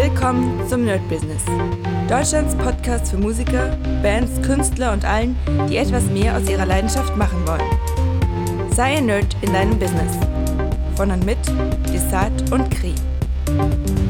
Willkommen zum Nerd Business. Deutschlands Podcast für Musiker, Bands, Künstler und allen, die etwas mehr aus ihrer Leidenschaft machen wollen. Sei ein Nerd in deinem Business. Von und mit Desart und Kri.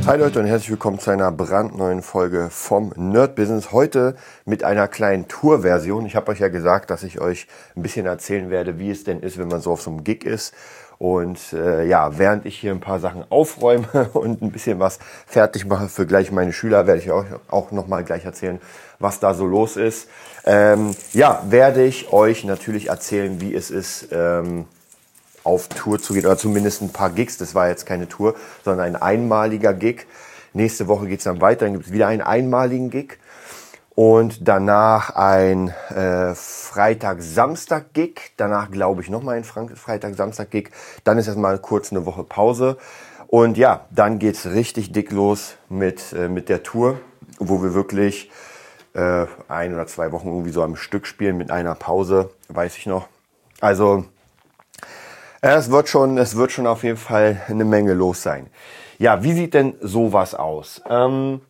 Hi Leute und herzlich willkommen zu einer brandneuen Folge vom Nerd Business. Heute mit einer kleinen Tour-Version. Ich habe euch ja gesagt, dass ich euch ein bisschen erzählen werde, wie es denn ist, wenn man so auf so einem Gig ist und äh, ja, während ich hier ein paar Sachen aufräume und ein bisschen was fertig mache für gleich meine Schüler, werde ich euch auch nochmal gleich erzählen, was da so los ist. Ähm, ja, werde ich euch natürlich erzählen, wie es ist, ähm, auf Tour zu gehen, oder zumindest ein paar Gigs. Das war jetzt keine Tour, sondern ein einmaliger Gig. Nächste Woche geht es dann weiter, dann gibt es wieder einen einmaligen Gig und danach ein äh, Freitag-Samstag-Gig, danach glaube ich nochmal ein Freitag-Samstag-Gig, dann ist erstmal kurz eine Woche Pause und ja, dann geht's richtig dick los mit, äh, mit der Tour, wo wir wirklich äh, ein oder zwei Wochen irgendwie so am Stück spielen mit einer Pause, weiß ich noch. Also es wird schon, es wird schon auf jeden Fall eine Menge los sein. Ja, wie sieht denn sowas aus? Ähm,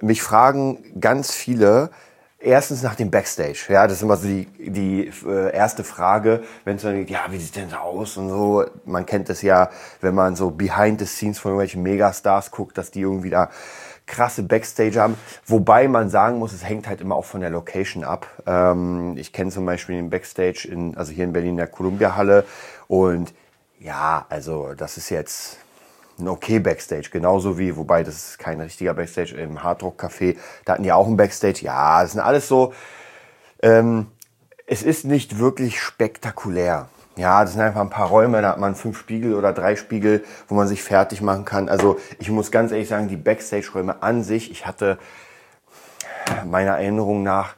mich fragen ganz viele, erstens nach dem Backstage. Ja, das ist immer so die, die äh, erste Frage, wenn es dann geht, ja, wie sieht denn das aus und so. Man kennt es ja, wenn man so behind the scenes von irgendwelchen Megastars guckt, dass die irgendwie da krasse Backstage haben. Wobei man sagen muss, es hängt halt immer auch von der Location ab. Ähm, ich kenne zum Beispiel den Backstage in, also hier in Berlin in der Columbia Halle und ja, also das ist jetzt ein okay Backstage, genauso wie, wobei das ist kein richtiger Backstage im Hardrock Café, da hatten die auch ein Backstage. Ja, das sind alles so, ähm, es ist nicht wirklich spektakulär. Ja, das sind einfach ein paar Räume, da hat man fünf Spiegel oder drei Spiegel, wo man sich fertig machen kann. Also ich muss ganz ehrlich sagen, die Backstage-Räume an sich, ich hatte meiner Erinnerung nach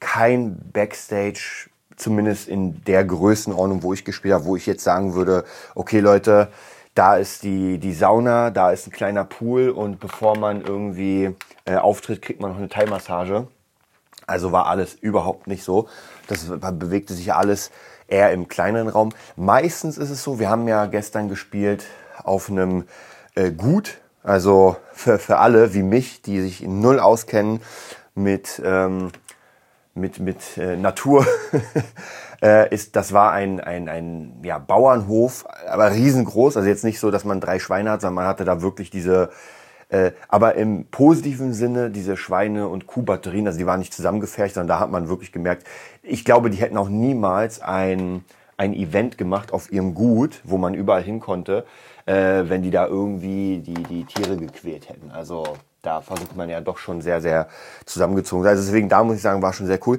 kein Backstage, zumindest in der Größenordnung, wo ich gespielt habe, wo ich jetzt sagen würde, okay Leute, da ist die, die Sauna, da ist ein kleiner Pool und bevor man irgendwie äh, auftritt, kriegt man noch eine Thai-Massage. Also war alles überhaupt nicht so. Das bewegte sich alles eher im kleineren Raum. Meistens ist es so, wir haben ja gestern gespielt auf einem äh, Gut, also für, für alle wie mich, die sich null auskennen mit, ähm, mit, mit äh, Natur. äh, ist, das war ein, ein, ein ja, Bauernhof, aber riesengroß. Also jetzt nicht so, dass man drei Schweine hat, sondern man hatte da wirklich diese, äh, aber im positiven Sinne diese Schweine- und Kuhbatterien, also die waren nicht zusammengefercht, sondern da hat man wirklich gemerkt, ich glaube, die hätten auch niemals ein, ein Event gemacht auf ihrem Gut, wo man überall hin konnte, äh, wenn die da irgendwie die, die Tiere gequält hätten. Also da versucht man ja doch schon sehr, sehr zusammengezogen. Also deswegen, da muss ich sagen, war schon sehr cool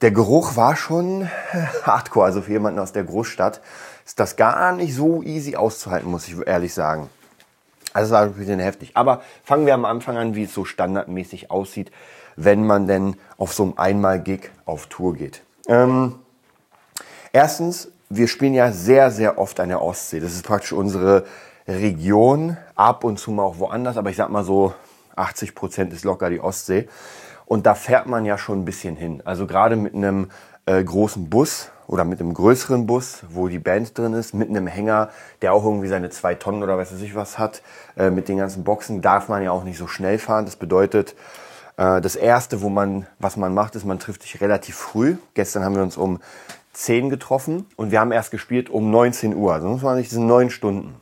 der Geruch war schon hardcore. Also für jemanden aus der Großstadt ist das gar nicht so easy auszuhalten, muss ich ehrlich sagen. Also war ein bisschen heftig. Aber fangen wir am Anfang an, wie es so standardmäßig aussieht, wenn man denn auf so einem Einmal-Gig auf Tour geht. Ähm, erstens, wir spielen ja sehr, sehr oft an der Ostsee. Das ist praktisch unsere Region, ab und zu mal auch woanders, aber ich sag mal so, 80 Prozent ist locker die Ostsee. Und da fährt man ja schon ein bisschen hin. Also gerade mit einem äh, großen Bus oder mit einem größeren Bus, wo die Band drin ist, mit einem Hänger, der auch irgendwie seine zwei Tonnen oder weiß ich was hat, äh, mit den ganzen Boxen, darf man ja auch nicht so schnell fahren. Das bedeutet, äh, das erste, wo man, was man macht, ist, man trifft sich relativ früh. Gestern haben wir uns um 10 getroffen und wir haben erst gespielt um 19 Uhr. Also muss man sich, sind neun Stunden.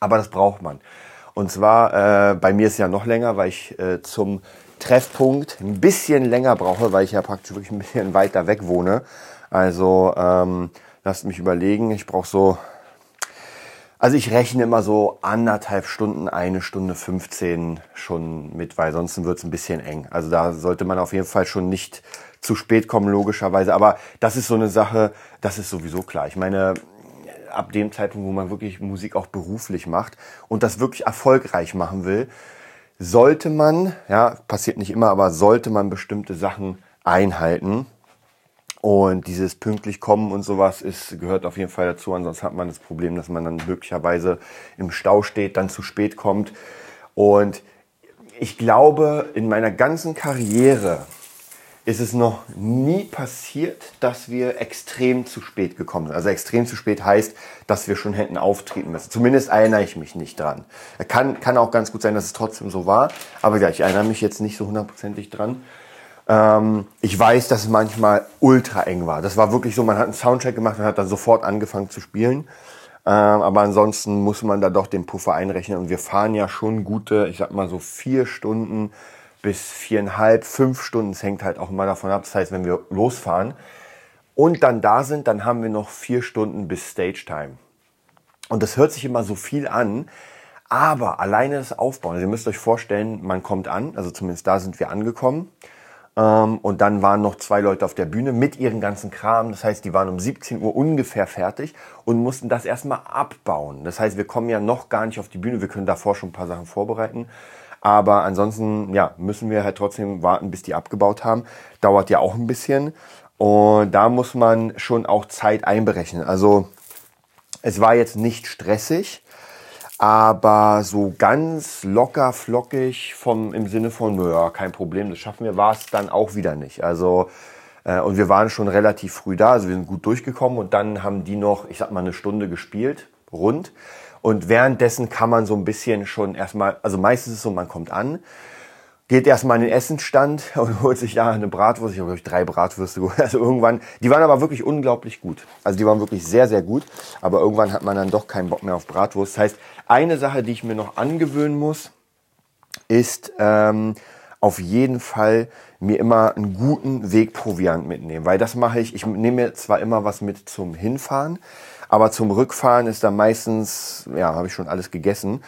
Aber das braucht man. Und zwar, äh, bei mir ist es ja noch länger, weil ich äh, zum Treffpunkt ein bisschen länger brauche, weil ich ja praktisch wirklich ein bisschen weiter weg wohne. Also ähm, lasst mich überlegen, ich brauche so, also ich rechne immer so anderthalb Stunden, eine Stunde 15 schon mit, weil sonst wird es ein bisschen eng. Also da sollte man auf jeden Fall schon nicht zu spät kommen, logischerweise. Aber das ist so eine Sache, das ist sowieso klar. Ich meine, ab dem Zeitpunkt, wo man wirklich Musik auch beruflich macht und das wirklich erfolgreich machen will, sollte man, ja, passiert nicht immer, aber sollte man bestimmte Sachen einhalten. Und dieses pünktlich kommen und sowas ist, gehört auf jeden Fall dazu. Ansonsten hat man das Problem, dass man dann möglicherweise im Stau steht, dann zu spät kommt. Und ich glaube, in meiner ganzen Karriere ist es noch nie passiert, dass wir extrem zu spät gekommen sind. Also extrem zu spät heißt, dass wir schon hätten auftreten müssen. Zumindest erinnere ich mich nicht dran. Kann, kann auch ganz gut sein, dass es trotzdem so war. Aber ja, ich erinnere mich jetzt nicht so hundertprozentig dran. Ähm, ich weiß, dass es manchmal ultra eng war. Das war wirklich so, man hat einen Soundcheck gemacht und hat dann sofort angefangen zu spielen. Ähm, aber ansonsten muss man da doch den Puffer einrechnen. Und wir fahren ja schon gute, ich sag mal so vier Stunden bis viereinhalb, fünf Stunden. Es hängt halt auch immer davon ab. Das heißt, wenn wir losfahren und dann da sind, dann haben wir noch vier Stunden bis Stage Time. Und das hört sich immer so viel an, aber alleine das Aufbauen. Also ihr müsst euch vorstellen, man kommt an, also zumindest da sind wir angekommen. Ähm, und dann waren noch zwei Leute auf der Bühne mit ihren ganzen Kram. Das heißt, die waren um 17 Uhr ungefähr fertig und mussten das erstmal abbauen. Das heißt, wir kommen ja noch gar nicht auf die Bühne. Wir können davor schon ein paar Sachen vorbereiten. Aber ansonsten, ja, müssen wir halt trotzdem warten, bis die abgebaut haben. Dauert ja auch ein bisschen. Und da muss man schon auch Zeit einberechnen. Also es war jetzt nicht stressig, aber so ganz locker, flockig vom, im Sinne von, ja, kein Problem, das schaffen wir, war es dann auch wieder nicht. Also äh, und wir waren schon relativ früh da, also wir sind gut durchgekommen und dann haben die noch, ich sag mal, eine Stunde gespielt, rund. Und währenddessen kann man so ein bisschen schon erstmal, also meistens ist es so, man kommt an, geht erstmal in den Essensstand und holt sich da eine Bratwurst. Ich habe, glaube ich, drei Bratwürste geholt. Also irgendwann, die waren aber wirklich unglaublich gut. Also die waren wirklich sehr, sehr gut. Aber irgendwann hat man dann doch keinen Bock mehr auf Bratwurst. Das heißt, eine Sache, die ich mir noch angewöhnen muss, ist ähm, auf jeden Fall mir immer einen guten Wegproviant mitnehmen. Weil das mache ich, ich nehme mir zwar immer was mit zum Hinfahren, aber zum Rückfahren ist da meistens, ja, habe ich schon alles gegessen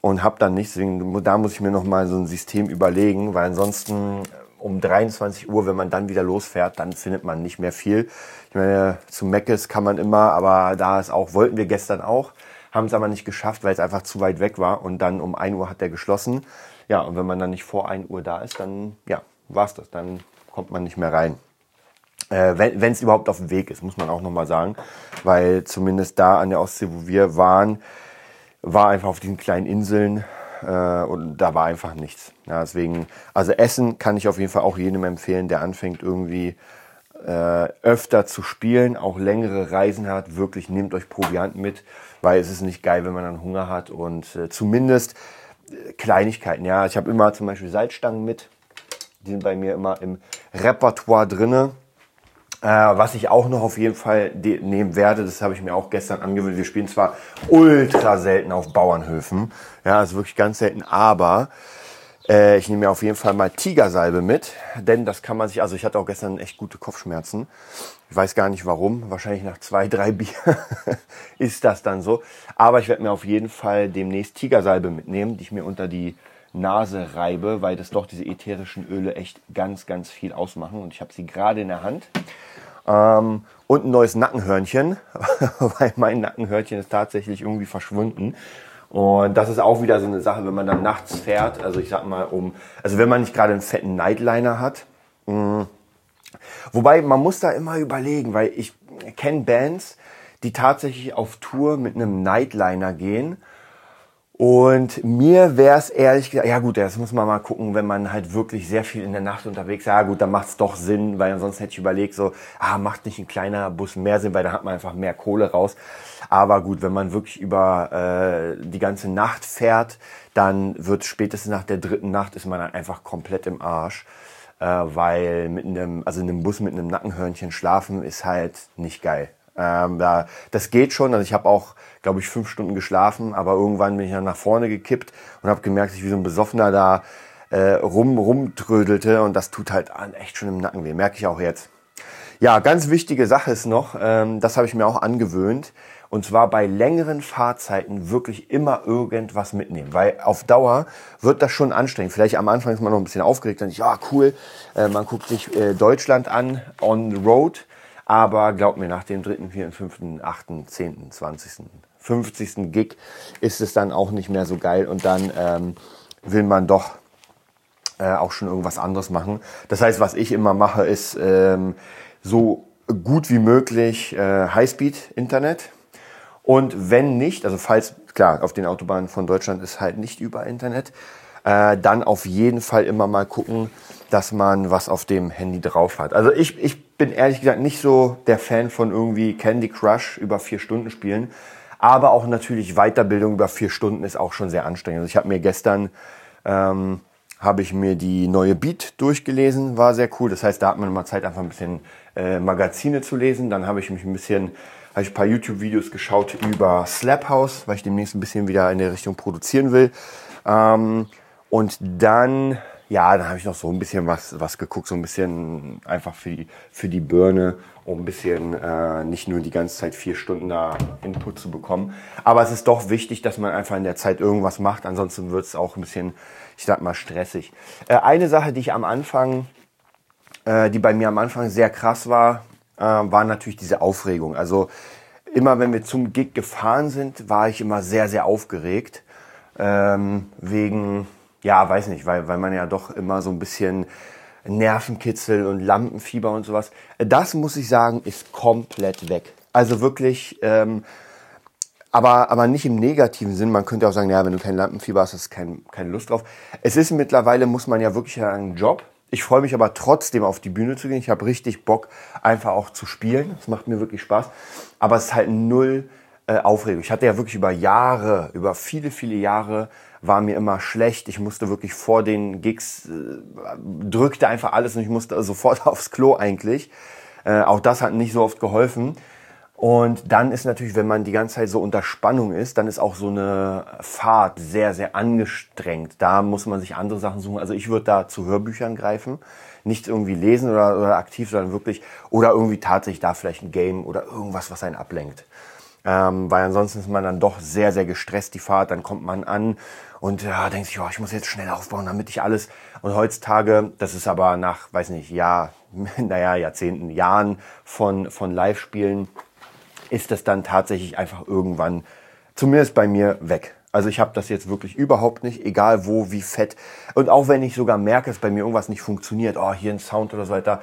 und habe dann nichts. Deswegen, da muss ich mir noch mal so ein System überlegen, weil ansonsten um 23 Uhr, wenn man dann wieder losfährt, dann findet man nicht mehr viel. Ich meine, zu Meckes kann man immer, aber da ist auch, wollten wir gestern auch, haben es aber nicht geschafft, weil es einfach zu weit weg war und dann um 1 Uhr hat der geschlossen. Ja, und wenn man dann nicht vor 1 Uhr da ist, dann, ja, war's das. Dann kommt man nicht mehr rein. Äh, wenn es überhaupt auf dem Weg ist, muss man auch nochmal sagen. Weil zumindest da an der Ostsee, wo wir waren, war einfach auf diesen kleinen Inseln äh, und da war einfach nichts. Ja, deswegen, also Essen kann ich auf jeden Fall auch jedem empfehlen, der anfängt irgendwie äh, öfter zu spielen, auch längere Reisen hat. Wirklich nehmt euch Proviant mit, weil es ist nicht geil, wenn man dann Hunger hat und äh, zumindest äh, Kleinigkeiten. Ja, ich habe immer zum Beispiel Salzstangen mit. Die sind bei mir immer im Repertoire drinne. Äh, was ich auch noch auf jeden Fall nehmen werde, das habe ich mir auch gestern angewöhnt. Wir spielen zwar ultra selten auf Bauernhöfen, ja, ist wirklich ganz selten, aber äh, ich nehme mir auf jeden Fall mal Tigersalbe mit, denn das kann man sich, also ich hatte auch gestern echt gute Kopfschmerzen. Ich weiß gar nicht warum, wahrscheinlich nach zwei, drei Bier ist das dann so. Aber ich werde mir auf jeden Fall demnächst Tigersalbe mitnehmen, die ich mir unter die Nase reibe, weil das doch diese ätherischen Öle echt ganz, ganz viel ausmachen. Und ich habe sie gerade in der Hand. Ähm, und ein neues Nackenhörnchen, weil mein Nackenhörnchen ist tatsächlich irgendwie verschwunden. Und das ist auch wieder so eine Sache, wenn man dann nachts fährt, also ich sag mal um, also wenn man nicht gerade einen fetten Nightliner hat. Mh, mm, wobei man muss da immer überlegen, weil ich kenne Bands, die tatsächlich auf Tour mit einem Nightliner gehen und mir wäre es ehrlich gesagt, ja gut, das muss man mal gucken, wenn man halt wirklich sehr viel in der Nacht unterwegs ist. Ja gut, dann macht es doch Sinn, weil ansonsten hätte ich überlegt, so, ah, macht nicht ein kleiner Bus mehr Sinn, weil da hat man einfach mehr Kohle raus. Aber gut, wenn man wirklich über äh, die ganze Nacht fährt, dann wird spätestens nach der dritten Nacht ist man dann einfach komplett im Arsch. Äh, weil mit einem, also in einem Bus mit einem Nackenhörnchen schlafen ist halt nicht geil. Ähm, da, das geht schon. Also ich habe auch, glaube ich, fünf Stunden geschlafen, aber irgendwann bin ich dann nach vorne gekippt und habe gemerkt, dass ich wie so ein Besoffener da äh, rum rumtrödelte und das tut halt echt schon im Nacken weh. Merke ich auch jetzt. Ja, ganz wichtige Sache ist noch, ähm, das habe ich mir auch angewöhnt. Und zwar bei längeren Fahrzeiten wirklich immer irgendwas mitnehmen. Weil auf Dauer wird das schon anstrengend. Vielleicht am Anfang ist man noch ein bisschen aufgeregt und ja, cool, äh, man guckt sich äh, Deutschland an, on the road. Aber glaub mir, nach dem dritten, vierten, fünften, achten, zehnten, zwanzigsten, fünfzigsten Gig ist es dann auch nicht mehr so geil und dann ähm, will man doch äh, auch schon irgendwas anderes machen. Das heißt, was ich immer mache, ist ähm, so gut wie möglich äh, Highspeed-Internet. Und wenn nicht, also falls, klar, auf den Autobahnen von Deutschland ist halt nicht über Internet, äh, dann auf jeden Fall immer mal gucken, dass man was auf dem Handy drauf hat. Also ich, ich bin ehrlich gesagt nicht so der Fan von irgendwie Candy Crush über vier Stunden spielen. Aber auch natürlich Weiterbildung über vier Stunden ist auch schon sehr anstrengend. Also ich habe mir gestern ähm, habe ich mir die neue Beat durchgelesen, war sehr cool. Das heißt, da hat man mal Zeit, einfach ein bisschen äh, Magazine zu lesen. Dann habe ich mich ein bisschen, habe ich ein paar YouTube-Videos geschaut über Slap House, weil ich demnächst ein bisschen wieder in der Richtung produzieren will. Ähm, und dann, ja, dann habe ich noch so ein bisschen was, was geguckt, so ein bisschen einfach für die, für die Birne, um ein bisschen äh, nicht nur die ganze Zeit vier Stunden da Input zu bekommen. Aber es ist doch wichtig, dass man einfach in der Zeit irgendwas macht, ansonsten wird es auch ein bisschen ich sag mal, stressig. Äh, eine Sache, die ich am Anfang, äh, die bei mir am Anfang sehr krass war, äh, war natürlich diese Aufregung. Also immer wenn wir zum Gig gefahren sind, war ich immer sehr, sehr aufgeregt. Ähm, wegen, ja, weiß nicht, weil, weil man ja doch immer so ein bisschen Nervenkitzel und Lampenfieber und sowas. Das muss ich sagen, ist komplett weg. Also wirklich, ähm, aber, aber nicht im negativen Sinn. Man könnte auch sagen, ja, wenn du kein Lampenfieber hast, hast du kein, keine Lust drauf. Es ist mittlerweile, muss man ja wirklich einen Job. Ich freue mich aber trotzdem auf die Bühne zu gehen. Ich habe richtig Bock, einfach auch zu spielen. Das macht mir wirklich Spaß. Aber es ist halt null äh, Aufregung. Ich hatte ja wirklich über Jahre, über viele, viele Jahre war mir immer schlecht. Ich musste wirklich vor den Gigs, äh, drückte einfach alles und ich musste sofort aufs Klo eigentlich. Äh, auch das hat nicht so oft geholfen. Und dann ist natürlich, wenn man die ganze Zeit so unter Spannung ist, dann ist auch so eine Fahrt sehr, sehr angestrengt. Da muss man sich andere Sachen suchen. Also ich würde da zu Hörbüchern greifen. Nicht irgendwie lesen oder, oder aktiv, sondern wirklich, oder irgendwie tatsächlich da vielleicht ein Game oder irgendwas, was einen ablenkt. Ähm, weil ansonsten ist man dann doch sehr, sehr gestresst, die Fahrt. Dann kommt man an und ja, sich, oh, ich muss jetzt schnell aufbauen, damit ich alles. Und heutzutage, das ist aber nach, weiß nicht, Jahr, naja, Jahrzehnten, Jahren von, von Live-Spielen, ist das dann tatsächlich einfach irgendwann, zumindest bei mir, weg. Also ich habe das jetzt wirklich überhaupt nicht, egal wo, wie fett. Und auch wenn ich sogar merke, dass bei mir irgendwas nicht funktioniert, oh, hier ein Sound oder so weiter.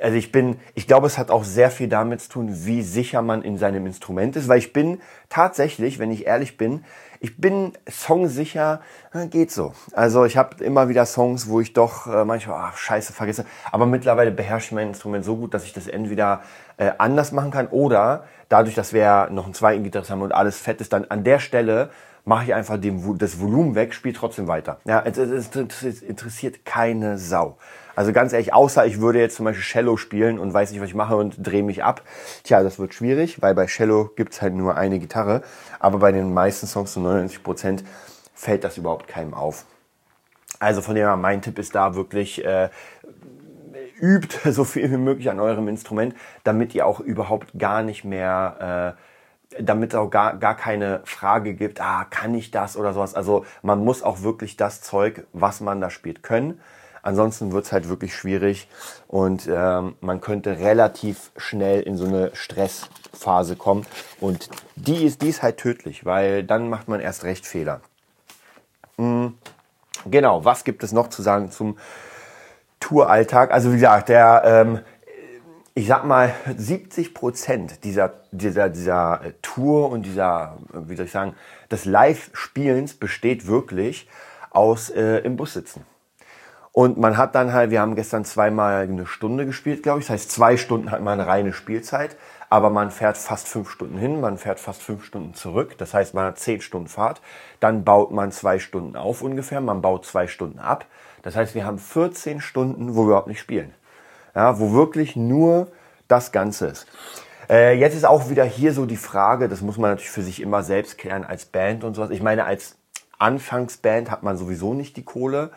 Also ich bin, ich glaube, es hat auch sehr viel damit zu tun, wie sicher man in seinem Instrument ist, weil ich bin tatsächlich, wenn ich ehrlich bin, ich bin songsicher, äh, geht so. Also ich habe immer wieder Songs, wo ich doch äh, manchmal, ach, scheiße, vergesse. Aber mittlerweile beherrsche ich mein Instrument so gut, dass ich das entweder äh, anders machen kann oder dadurch, dass wir noch einen zweiten Gitarrist haben und alles fett ist, dann an der Stelle mache ich einfach dem, das Volumen weg, spiele trotzdem weiter. Ja, es, es, es, interessiert keine Sau. Also ganz ehrlich, außer ich würde jetzt zum Beispiel Cello spielen und weiß nicht, was ich mache und drehe mich ab. Tja, das wird schwierig, weil bei Cello gibt's halt nur eine Gitarre. Aber bei den meisten Songs zu 99 Prozent fällt das überhaupt keinem auf. Also von dem her, mein Tipp ist da wirklich, äh, übt so viel wie möglich an eurem Instrument, damit ihr auch überhaupt gar nicht mehr, äh, damit es auch gar, gar keine Frage gibt, ah, kann ich das oder sowas. Also man muss auch wirklich das Zeug, was man da spielt, können. Ansonsten wird es halt wirklich schwierig und ähm, man könnte relativ schnell in so eine Stressphase kommen. Und die ist, die ist halt tödlich, weil dann macht man erst recht Fehler. Mhm. Genau, was gibt es noch zu sagen zum Touralltag? Also wie gesagt, der, ähm, ich sag mal, 70 Prozent dieser, dieser, dieser Tour und dieser, wie soll ich sagen, des Live-Spielens besteht wirklich aus äh, im Bus sitzen. Und man hat dann halt, wir haben gestern zweimal eine Stunde gespielt, glaube ich. Das heißt, zwei Stunden hat man eine reine Spielzeit, aber man fährt fast fünf Stunden hin, man fährt fast fünf Stunden zurück. Das heißt, man hat zehn Stunden Fahrt. Dann baut man zwei Stunden auf ungefähr, man baut zwei Stunden ab. Das heißt, wir haben 14 Stunden, wo wir überhaupt nicht spielen. Ja, wo wirklich nur das Ganze ist. Äh, jetzt ist auch wieder hier so die Frage, das muss man natürlich für sich immer selbst klären als Band und sowas. Ich meine, als Anfangsband hat man sowieso nicht die Kohle.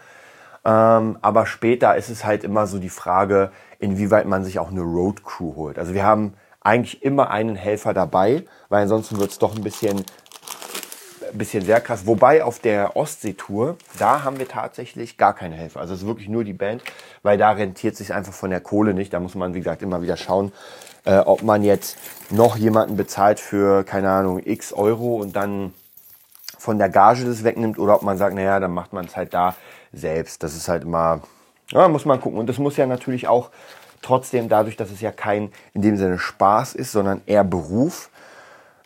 Ähm, aber später ist es halt immer so die Frage, inwieweit man sich auch eine Road Crew holt. Also wir haben eigentlich immer einen Helfer dabei, weil ansonsten wird es doch ein bisschen, bisschen sehr krass. Wobei auf der Ostseetour, da haben wir tatsächlich gar keine Helfer. Also es ist wirklich nur die Band, weil da rentiert sich einfach von der Kohle nicht. Da muss man, wie gesagt, immer wieder schauen, äh, ob man jetzt noch jemanden bezahlt für, keine Ahnung, x Euro und dann von der Gage das wegnimmt oder ob man sagt, naja, dann macht man es halt da selbst. Das ist halt immer, ja, muss man gucken. Und das muss ja natürlich auch trotzdem, dadurch, dass es ja kein in dem Sinne Spaß ist, sondern eher Beruf,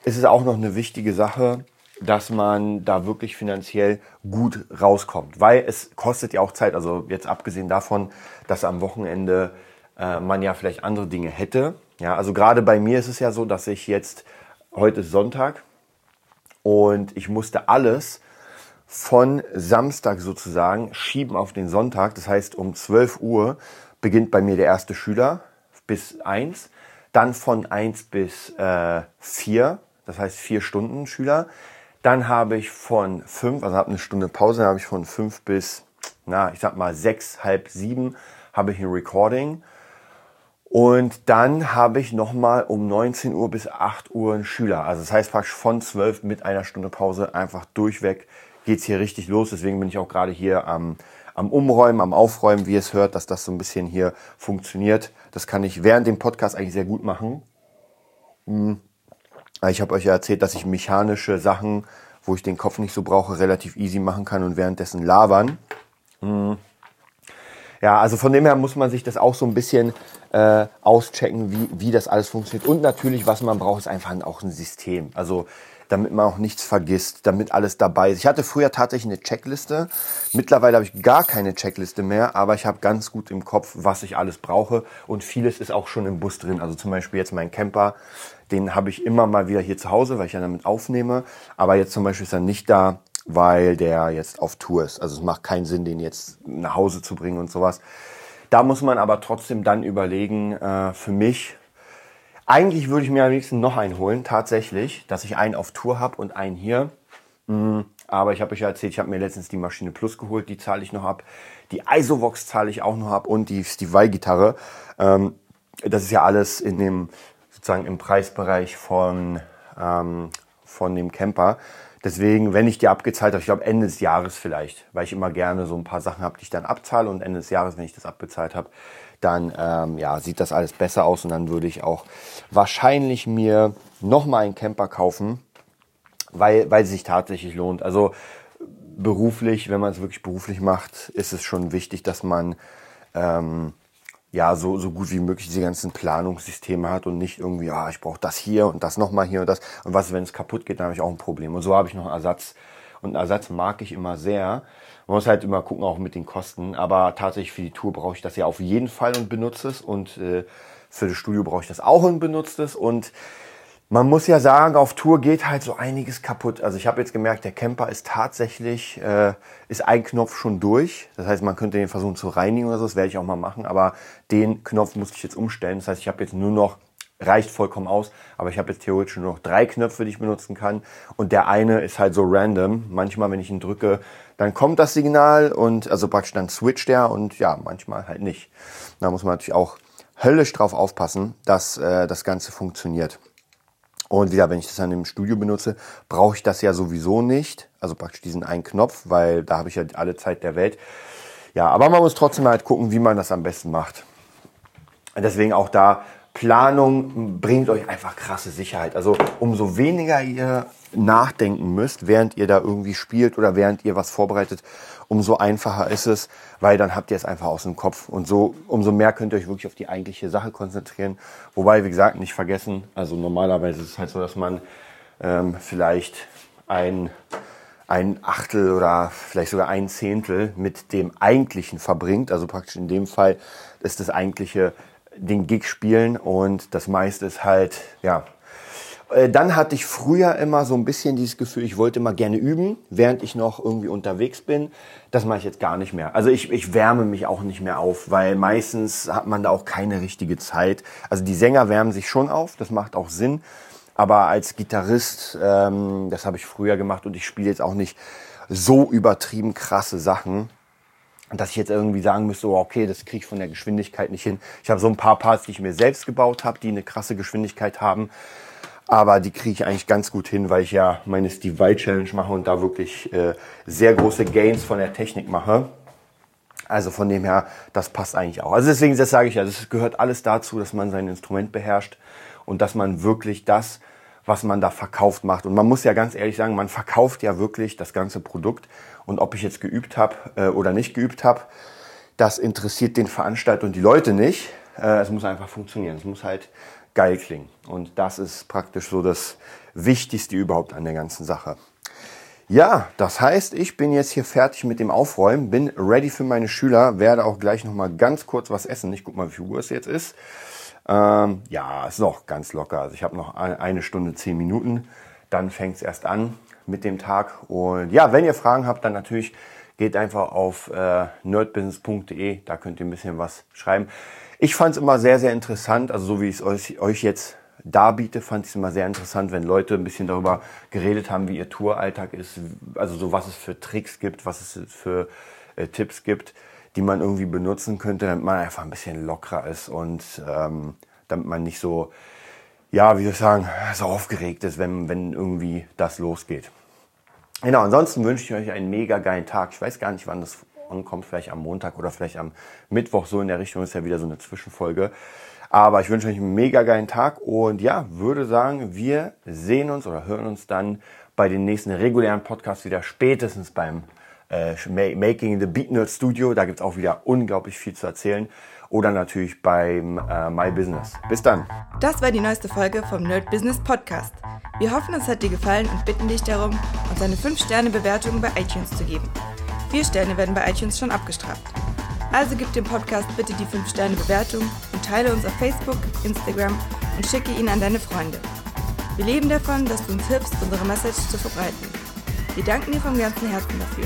ist es auch noch eine wichtige Sache, dass man da wirklich finanziell gut rauskommt. Weil es kostet ja auch Zeit. Also jetzt abgesehen davon, dass am Wochenende äh, man ja vielleicht andere Dinge hätte. Ja, also gerade bei mir ist es ja so, dass ich jetzt, heute ist Sonntag und ich musste alles von Samstag sozusagen schieben auf den Sonntag. Das heißt, um 12 Uhr beginnt bei mir der erste Schüler bis 1, dann von 1 bis äh, 4, das heißt vier Stunden Schüler. Dann habe ich von 5, also habe eine Stunde Pause, dann habe ich von 5 bis, na, ich sag mal 6, halb 7 habe ich ein Recording. Und dann habe ich nochmal um 19 Uhr bis 8 Uhr einen Schüler. Also das heißt praktisch von 12 mit einer Stunde Pause einfach durchweg geht's hier richtig los. Deswegen bin ich auch gerade hier am, am Umräumen, am Aufräumen, wie ihr es hört, dass das so ein bisschen hier funktioniert. Das kann ich während dem Podcast eigentlich sehr gut machen. Hm. Ich habe euch ja erzählt, dass ich mechanische Sachen, wo ich den Kopf nicht so brauche, relativ easy machen kann und währenddessen labern. Hm. Ja, also von dem her muss man sich das auch so ein bisschen äh, auschecken, wie, wie das alles funktioniert. Und natürlich, was man braucht, ist einfach auch ein System. Also damit man auch nichts vergisst, damit alles dabei ist. Ich hatte früher tatsächlich eine Checkliste. Mittlerweile habe ich gar keine Checkliste mehr, aber ich habe ganz gut im Kopf, was ich alles brauche. Und vieles ist auch schon im Bus drin. Also zum Beispiel jetzt mein Camper, den habe ich immer mal wieder hier zu Hause, weil ich ja damit aufnehme. Aber jetzt zum Beispiel ist er nicht da, weil der jetzt auf Tour ist. Also es macht keinen Sinn, den jetzt nach Hause zu bringen und sowas. Da muss man aber trotzdem dann überlegen, äh, für mich, eigentlich würde ich mir am liebsten noch einen holen, tatsächlich, dass ich einen auf Tour habe und einen hier. Mhm. Aber ich habe euch ja erzählt, ich habe mir letztens die Maschine Plus geholt, die zahle ich noch ab. Die Isovox zahle ich auch noch ab und die Steve Vai Gitarre. Ähm, das ist ja alles in dem sozusagen im Preisbereich von ähm, von dem Camper. Deswegen, wenn ich die abgezahlt habe, ich glaube Ende des Jahres vielleicht, weil ich immer gerne so ein paar Sachen habe, die ich dann abzahle und Ende des Jahres, wenn ich das abbezahlt habe, dann ähm, ja, sieht das alles besser aus und dann würde ich auch wahrscheinlich mir nochmal einen Camper kaufen, weil, weil es sich tatsächlich lohnt. Also beruflich, wenn man es wirklich beruflich macht, ist es schon wichtig, dass man ähm, ja so, so gut wie möglich diese ganzen Planungssysteme hat und nicht irgendwie, ah, ich brauche das hier und das nochmal hier und das. Und was, wenn es kaputt geht, dann habe ich auch ein Problem. Und so habe ich noch einen Ersatz. Und einen Ersatz mag ich immer sehr. Man muss halt immer gucken, auch mit den Kosten. Aber tatsächlich für die Tour brauche ich das ja auf jeden Fall und benutze es. Und äh, für das Studio brauche ich das auch und benutze es. Und man muss ja sagen, auf Tour geht halt so einiges kaputt. Also ich habe jetzt gemerkt, der Camper ist tatsächlich, äh, ist ein Knopf schon durch. Das heißt, man könnte den versuchen zu reinigen oder so. Das werde ich auch mal machen. Aber den Knopf musste ich jetzt umstellen. Das heißt, ich habe jetzt nur noch reicht vollkommen aus, aber ich habe jetzt theoretisch nur noch drei Knöpfe, die ich benutzen kann und der eine ist halt so random. Manchmal, wenn ich ihn drücke, dann kommt das Signal und also praktisch dann switcht er und ja, manchmal halt nicht. Da muss man natürlich auch höllisch drauf aufpassen, dass äh, das Ganze funktioniert. Und wieder, wenn ich das dann im Studio benutze, brauche ich das ja sowieso nicht. Also praktisch diesen einen Knopf, weil da habe ich ja alle Zeit der Welt. Ja, aber man muss trotzdem halt gucken, wie man das am besten macht. Deswegen auch da Planung bringt euch einfach krasse Sicherheit. Also umso weniger ihr nachdenken müsst, während ihr da irgendwie spielt oder während ihr was vorbereitet, umso einfacher ist es, weil dann habt ihr es einfach aus dem Kopf. Und so, umso mehr könnt ihr euch wirklich auf die eigentliche Sache konzentrieren. Wobei, wie gesagt, nicht vergessen, also normalerweise ist es halt so, dass man ähm, vielleicht ein, ein Achtel oder vielleicht sogar ein Zehntel mit dem Eigentlichen verbringt. Also praktisch in dem Fall ist das Eigentliche den Gig spielen und das meiste ist halt, ja. Äh, dann hatte ich früher immer so ein bisschen dieses Gefühl, ich wollte immer gerne üben, während ich noch irgendwie unterwegs bin. Das mache ich jetzt gar nicht mehr. Also ich, ich wärme mich auch nicht mehr auf, weil meistens hat man da auch keine richtige Zeit. Also die Sänger wärmen sich schon auf, das macht auch Sinn. Aber als Gitarrist, ähm, das habe ich früher gemacht und ich spiele jetzt auch nicht so übertrieben krasse Sachen dass ich jetzt irgendwie sagen müsste, oh, okay, das kriege ich von der Geschwindigkeit nicht hin. Ich habe so ein paar Parts, die ich mir selbst gebaut habe, die eine krasse Geschwindigkeit haben. Aber die kriege ich eigentlich ganz gut hin, weil ich ja meine Steve Vai Challenge mache und da wirklich äh, sehr große Gains von der Technik mache. Also von dem her, das passt eigentlich auch. Also deswegen, das sage ich ja, das gehört alles dazu, dass man sein Instrument beherrscht und dass man wirklich das, was man da verkauft macht. Und man muss ja ganz ehrlich sagen, man verkauft ja wirklich das ganze Produkt und ob ich jetzt geübt habe äh, oder nicht geübt habe, das interessiert den Veranstalter und die Leute nicht. Äh, es muss einfach funktionieren. Es muss halt geil klingen. Und das ist praktisch so das Wichtigste überhaupt an der ganzen Sache. Ja, das heißt, ich bin jetzt hier fertig mit dem Aufräumen, bin ready für meine Schüler, werde auch gleich noch mal ganz kurz was essen. Ich guck mal, wie viel Uhr es jetzt ist. Ähm, ja, ist noch ganz locker. Also ich habe noch eine Stunde, zehn Minuten. Dann fängt es erst an mit dem Tag. Und ja, wenn ihr Fragen habt, dann natürlich geht einfach auf äh, nerdbusiness.de. Da könnt ihr ein bisschen was schreiben. Ich fand es immer sehr, sehr interessant. Also so wie ich es euch, euch jetzt darbiete, fand ich es immer sehr interessant, wenn Leute ein bisschen darüber geredet haben, wie ihr Touralltag ist, also so was es für Tricks gibt, was es für äh, Tipps gibt, die man irgendwie benutzen könnte, damit man einfach ein bisschen lockerer ist und ähm, damit man nicht so, ja, wie soll ich sagen, so aufgeregt ist, wenn, wenn irgendwie das losgeht. Genau, ansonsten wünsche ich euch einen mega geilen Tag. Ich weiß gar nicht, wann das ankommt, vielleicht am Montag oder vielleicht am Mittwoch, so in der Richtung ist ja wieder so eine Zwischenfolge. Aber ich wünsche euch einen mega geilen Tag und ja, würde sagen, wir sehen uns oder hören uns dann bei den nächsten regulären Podcasts wieder spätestens beim äh, Making the Beat Nerd Studio. Da gibt's auch wieder unglaublich viel zu erzählen. Oder natürlich beim äh, My Business. Bis dann. Das war die neueste Folge vom Nerd Business Podcast. Wir hoffen, es hat dir gefallen und bitten dich darum, uns eine 5-Sterne-Bewertung bei iTunes zu geben. Vier Sterne werden bei iTunes schon abgestraft. Also gib dem Podcast bitte die 5-Sterne-Bewertung und teile uns auf Facebook, Instagram und schicke ihn an deine Freunde. Wir leben davon, dass du uns hilfst, unsere Message zu verbreiten. Wir danken dir vom ganzen Herzen dafür.